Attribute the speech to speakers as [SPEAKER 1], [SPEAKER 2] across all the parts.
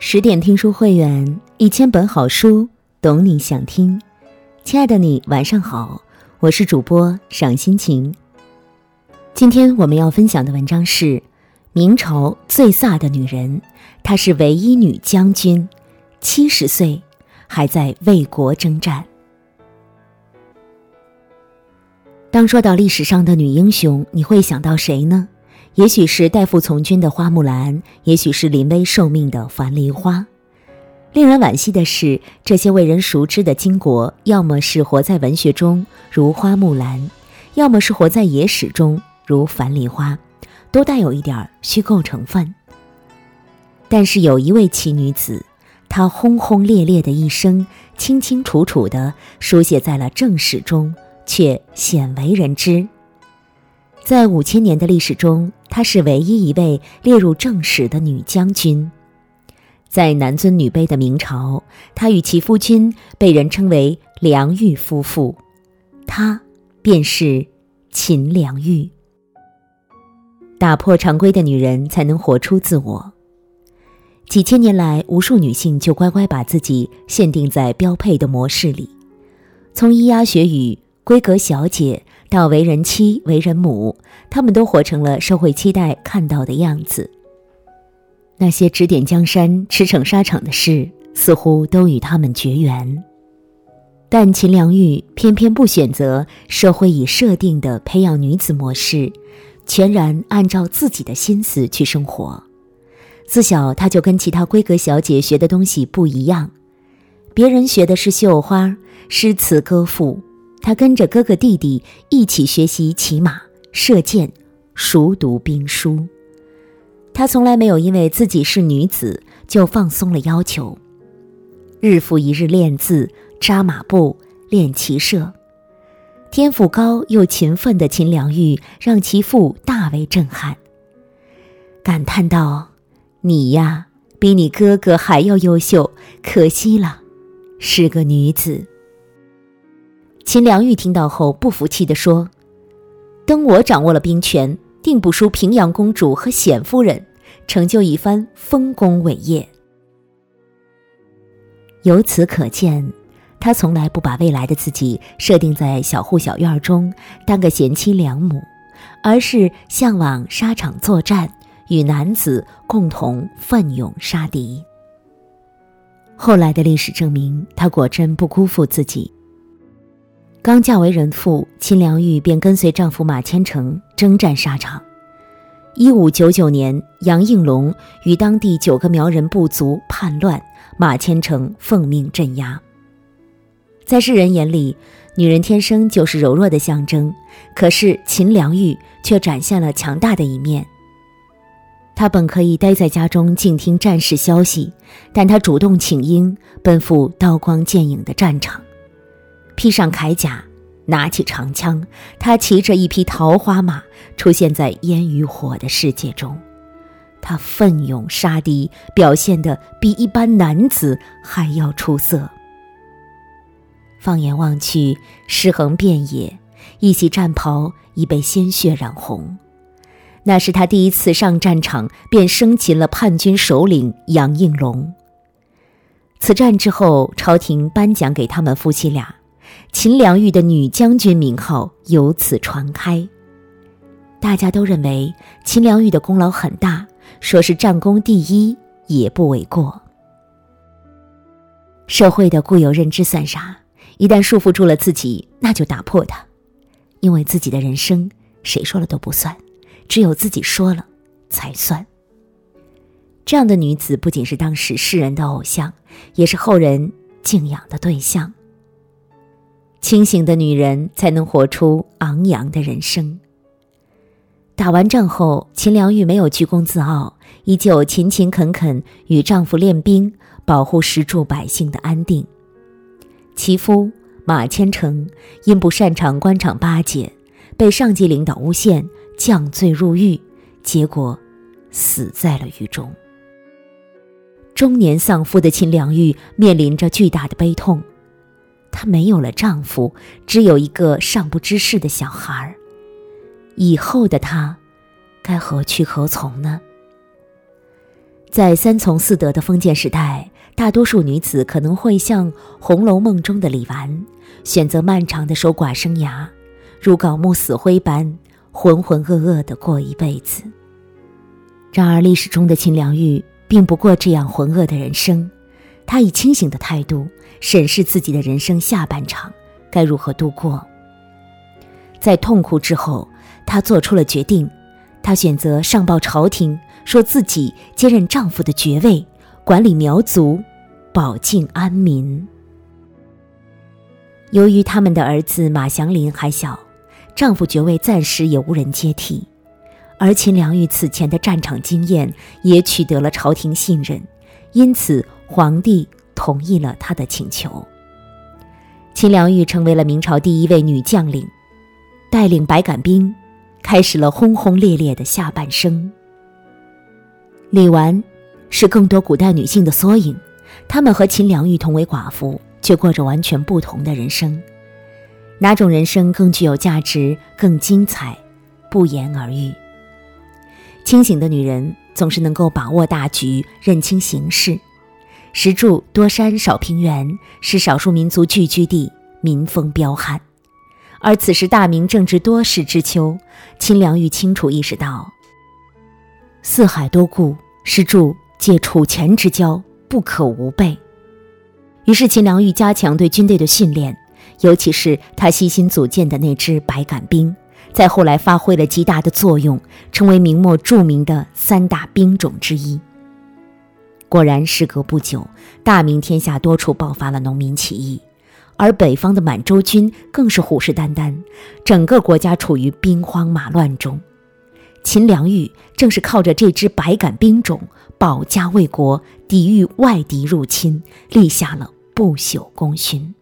[SPEAKER 1] 十点听书会员，一千本好书，懂你想听。亲爱的你，晚上好，我是主播赏心情。今天我们要分享的文章是明朝最飒的女人，她是唯一女将军，七十岁还在为国征战。当说到历史上的女英雄，你会想到谁呢？也许是代父从军的花木兰，也许是临危受命的樊梨花。令人惋惜的是，这些为人熟知的巾帼，要么是活在文学中，如花木兰；要么是活在野史中，如樊梨花，都带有一点虚构成分。但是有一位奇女子，她轰轰烈烈的一生，清清楚楚地书写在了正史中，却鲜为人知。在五千年的历史中，她是唯一一位列入正史的女将军。在男尊女卑的明朝，她与其夫君被人称为梁玉夫妇，她便是秦良玉。打破常规的女人才能活出自我。几千年来，无数女性就乖乖把自己限定在标配的模式里，从咿呀学语、闺阁小姐。到为人妻、为人母，他们都活成了社会期待看到的样子。那些指点江山、驰骋沙场的事，似乎都与他们绝缘。但秦良玉偏偏不选择社会已设定的培养女子模式，全然按照自己的心思去生活。自小，她就跟其他闺阁小姐学的东西不一样，别人学的是绣花、诗词歌赋。他跟着哥哥弟弟一起学习骑马、射箭，熟读兵书。他从来没有因为自己是女子就放松了要求，日复一日练字、扎马步、练骑射。天赋高又勤奋的秦良玉让其父大为震撼，感叹道：“你呀，比你哥哥还要优秀，可惜了，是个女子。”秦良玉听到后不服气地说：“等我掌握了兵权，定不输平阳公主和显夫人，成就一番丰功伟业。”由此可见，他从来不把未来的自己设定在小户小院中当个贤妻良母，而是向往沙场作战，与男子共同奋勇杀敌。后来的历史证明，他果真不辜负自己。刚嫁为人妇，秦良玉便跟随丈夫马千成征战沙场。一五九九年，杨应龙与当地九个苗人部族叛乱，马千成奉命镇压。在世人眼里，女人天生就是柔弱的象征，可是秦良玉却展现了强大的一面。她本可以待在家中静听战事消息，但她主动请缨，奔赴刀光剑影的战场。披上铠甲，拿起长枪，他骑着一匹桃花马，出现在烟与火的世界中。他奋勇杀敌，表现的比一般男子还要出色。放眼望去，尸横遍野，一袭战袍已被鲜血染红。那是他第一次上战场，便生擒了叛军首领杨应龙。此战之后，朝廷颁奖给他们夫妻俩。秦良玉的女将军名号由此传开，大家都认为秦良玉的功劳很大，说是战功第一也不为过。社会的固有认知算啥？一旦束缚住了自己，那就打破它，因为自己的人生谁说了都不算，只有自己说了才算。这样的女子不仅是当时世人的偶像，也是后人敬仰的对象。清醒的女人才能活出昂扬的人生。打完仗后，秦良玉没有居功自傲，依旧勤勤恳恳与丈夫练兵，保护石柱百姓的安定。其夫马千成因不擅长官场巴结，被上级领导诬陷，降罪入狱，结果死在了狱中。中年丧夫的秦良玉面临着巨大的悲痛。她没有了丈夫，只有一个尚不知事的小孩儿。以后的她，该何去何从呢？在三从四德的封建时代，大多数女子可能会像《红楼梦》中的李纨，选择漫长的守寡生涯，如槁木死灰般浑浑噩噩地过一辈子。然而，历史中的秦良玉并不过这样浑噩的人生，她以清醒的态度审视自己的人生下半场该如何度过。在痛苦之后，她做出了决定，她选择上报朝廷。说自己接任丈夫的爵位，管理苗族，保境安民。由于他们的儿子马祥林还小，丈夫爵位暂时也无人接替，而秦良玉此前的战场经验也取得了朝廷信任，因此皇帝同意了他的请求。秦良玉成为了明朝第一位女将领，带领百杆兵，开始了轰轰烈烈的下半生。李纨是更多古代女性的缩影，她们和秦良玉同为寡妇，却过着完全不同的人生。哪种人生更具有价值、更精彩，不言而喻。清醒的女人总是能够把握大局、认清形势。石柱多山少平原，是少数民族聚居地，民风彪悍。而此时大明正值多事之秋，秦良玉清楚意识到。四海多故，是柱借楚前之交，不可无备。于是秦良玉加强对军队的训练，尤其是他悉心组建的那支百杆兵，在后来发挥了极大的作用，成为明末著名的三大兵种之一。果然，时隔不久，大明天下多处爆发了农民起义，而北方的满洲军更是虎视眈眈，整个国家处于兵荒马乱中。秦良玉正是靠着这支百杆兵种保家卫国，抵御外敌入侵，立下了不朽功勋。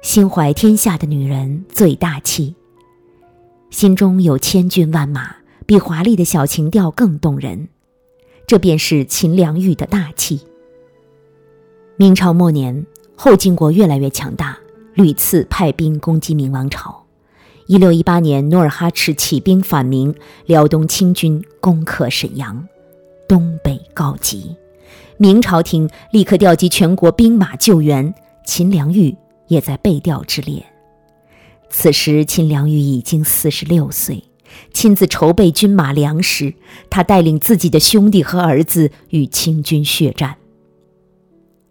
[SPEAKER 1] 心怀天下的女人最大气，心中有千军万马，比华丽的小情调更动人。这便是秦良玉的大气。明朝末年，后金国越来越强大，屡次派兵攻击明王朝。一六一八年，努尔哈赤起兵反明，辽东清军攻克沈阳，东北告急，明朝廷立刻调集全国兵马救援，秦良玉也在被调之列。此时，秦良玉已经四十六岁，亲自筹备军马粮食，他带领自己的兄弟和儿子与清军血战。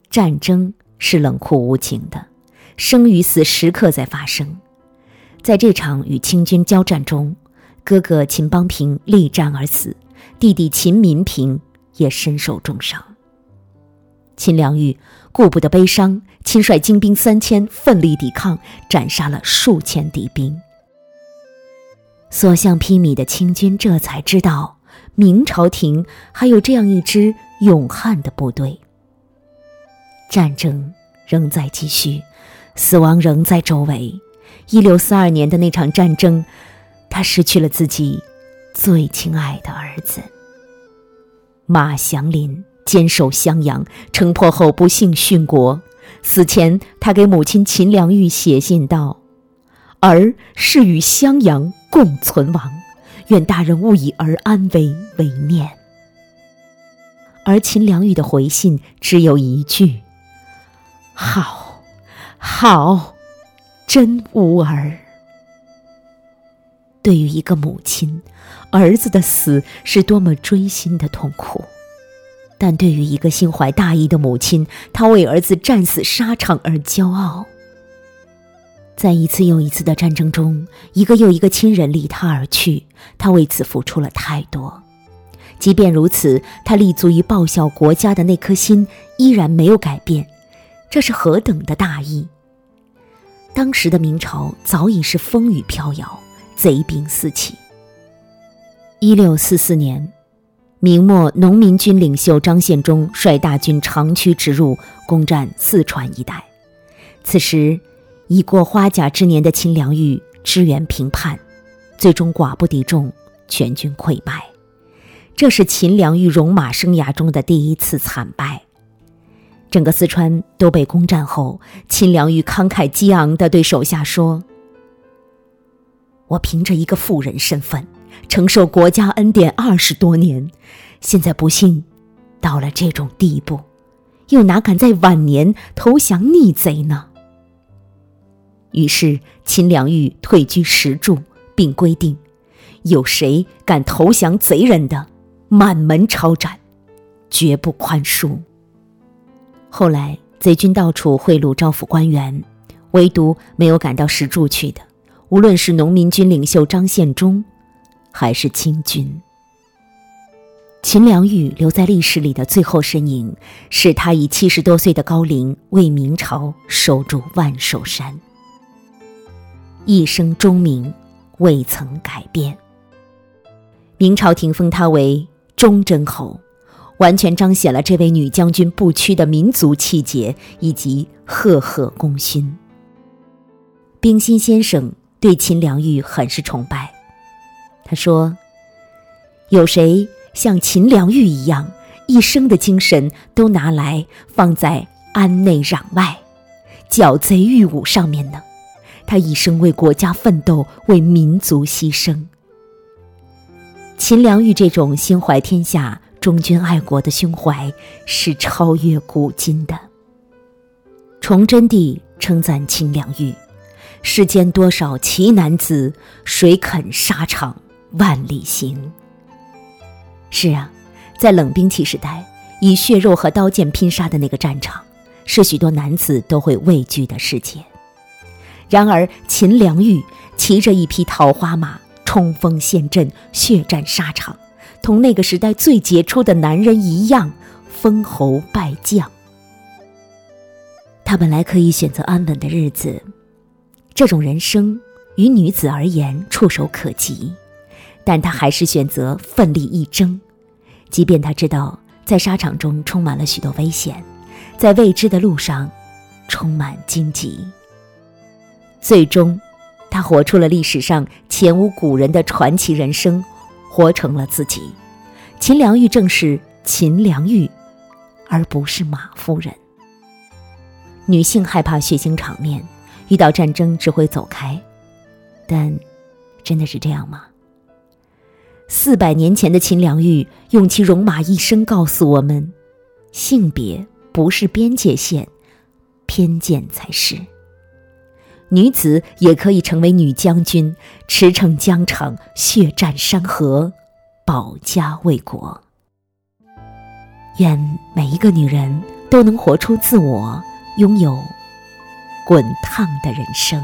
[SPEAKER 1] 战争是冷酷无情的，生与死时刻在发生。在这场与清军交战中，哥哥秦邦平力战而死，弟弟秦民平也身受重伤。秦良玉顾不得悲伤，亲率精兵三千，奋力抵抗，斩杀了数千敌兵。所向披靡的清军这才知道，明朝廷还有这样一支勇悍的部队。战争仍在继续，死亡仍在周围。一六四二年的那场战争，他失去了自己最亲爱的儿子马祥林，坚守襄阳，城破后不幸殉国。死前，他给母亲秦良玉写信道：“儿是与襄阳共存亡，愿大人勿以儿安危为念。”而秦良玉的回信只有一句：“好，好。”真无儿。对于一个母亲，儿子的死是多么锥心的痛苦；但对于一个心怀大义的母亲，她为儿子战死沙场而骄傲。在一次又一次的战争中，一个又一个亲人离他而去，他为此付出了太多。即便如此，他立足于报效国家的那颗心依然没有改变。这是何等的大义！当时的明朝早已是风雨飘摇，贼兵四起。一六四四年，明末农民军领袖张献忠率大军长驱直入，攻占四川一带。此时，已过花甲之年的秦良玉支援平叛，最终寡不敌众，全军溃败。这是秦良玉戎马生涯中的第一次惨败。整个四川都被攻占后，秦良玉慷慨激昂地对手下说：“我凭着一个妇人身份，承受国家恩典二十多年，现在不幸到了这种地步，又哪敢在晚年投降逆贼呢？于是秦良玉退居石柱，并规定，有谁敢投降贼人的，满门抄斩，绝不宽恕。后来贼军到处贿赂招抚官员，唯独没有赶到石柱去的，无论是农民军领袖张献忠，还是清军。秦良玉留在历史里的最后身影，是他以七十多岁的高龄为明朝守住万寿山。一生忠名，未曾改变。明朝廷封她为忠贞侯，完全彰显了这位女将军不屈的民族气节以及赫赫功勋。冰心先生对秦良玉很是崇拜，他说：“有谁像秦良玉一样，一生的精神都拿来放在安内攘外、剿贼御侮上面呢？”他一生为国家奋斗，为民族牺牲。秦良玉这种心怀天下、忠君爱国的胸怀，是超越古今的。崇祯帝称赞秦良玉：“世间多少奇男子，谁肯沙场万里行？”是啊，在冷兵器时代，以血肉和刀剑拼杀的那个战场，是许多男子都会畏惧的世界。然而，秦良玉骑着一匹桃花马，冲锋陷阵，血战沙场，同那个时代最杰出的男人一样，封侯拜将。他本来可以选择安稳的日子，这种人生于女子而言触手可及，但他还是选择奋力一争，即便他知道在沙场中充满了许多危险，在未知的路上充满荆棘。最终，他活出了历史上前无古人的传奇人生，活成了自己。秦良玉正是秦良玉，而不是马夫人。女性害怕血腥场面，遇到战争只会走开，但真的是这样吗？四百年前的秦良玉用其戎马一生告诉我们：性别不是边界线，偏见才是。女子也可以成为女将军，驰骋疆场，血战山河，保家卫国。愿每一个女人都能活出自我，拥有滚烫的人生。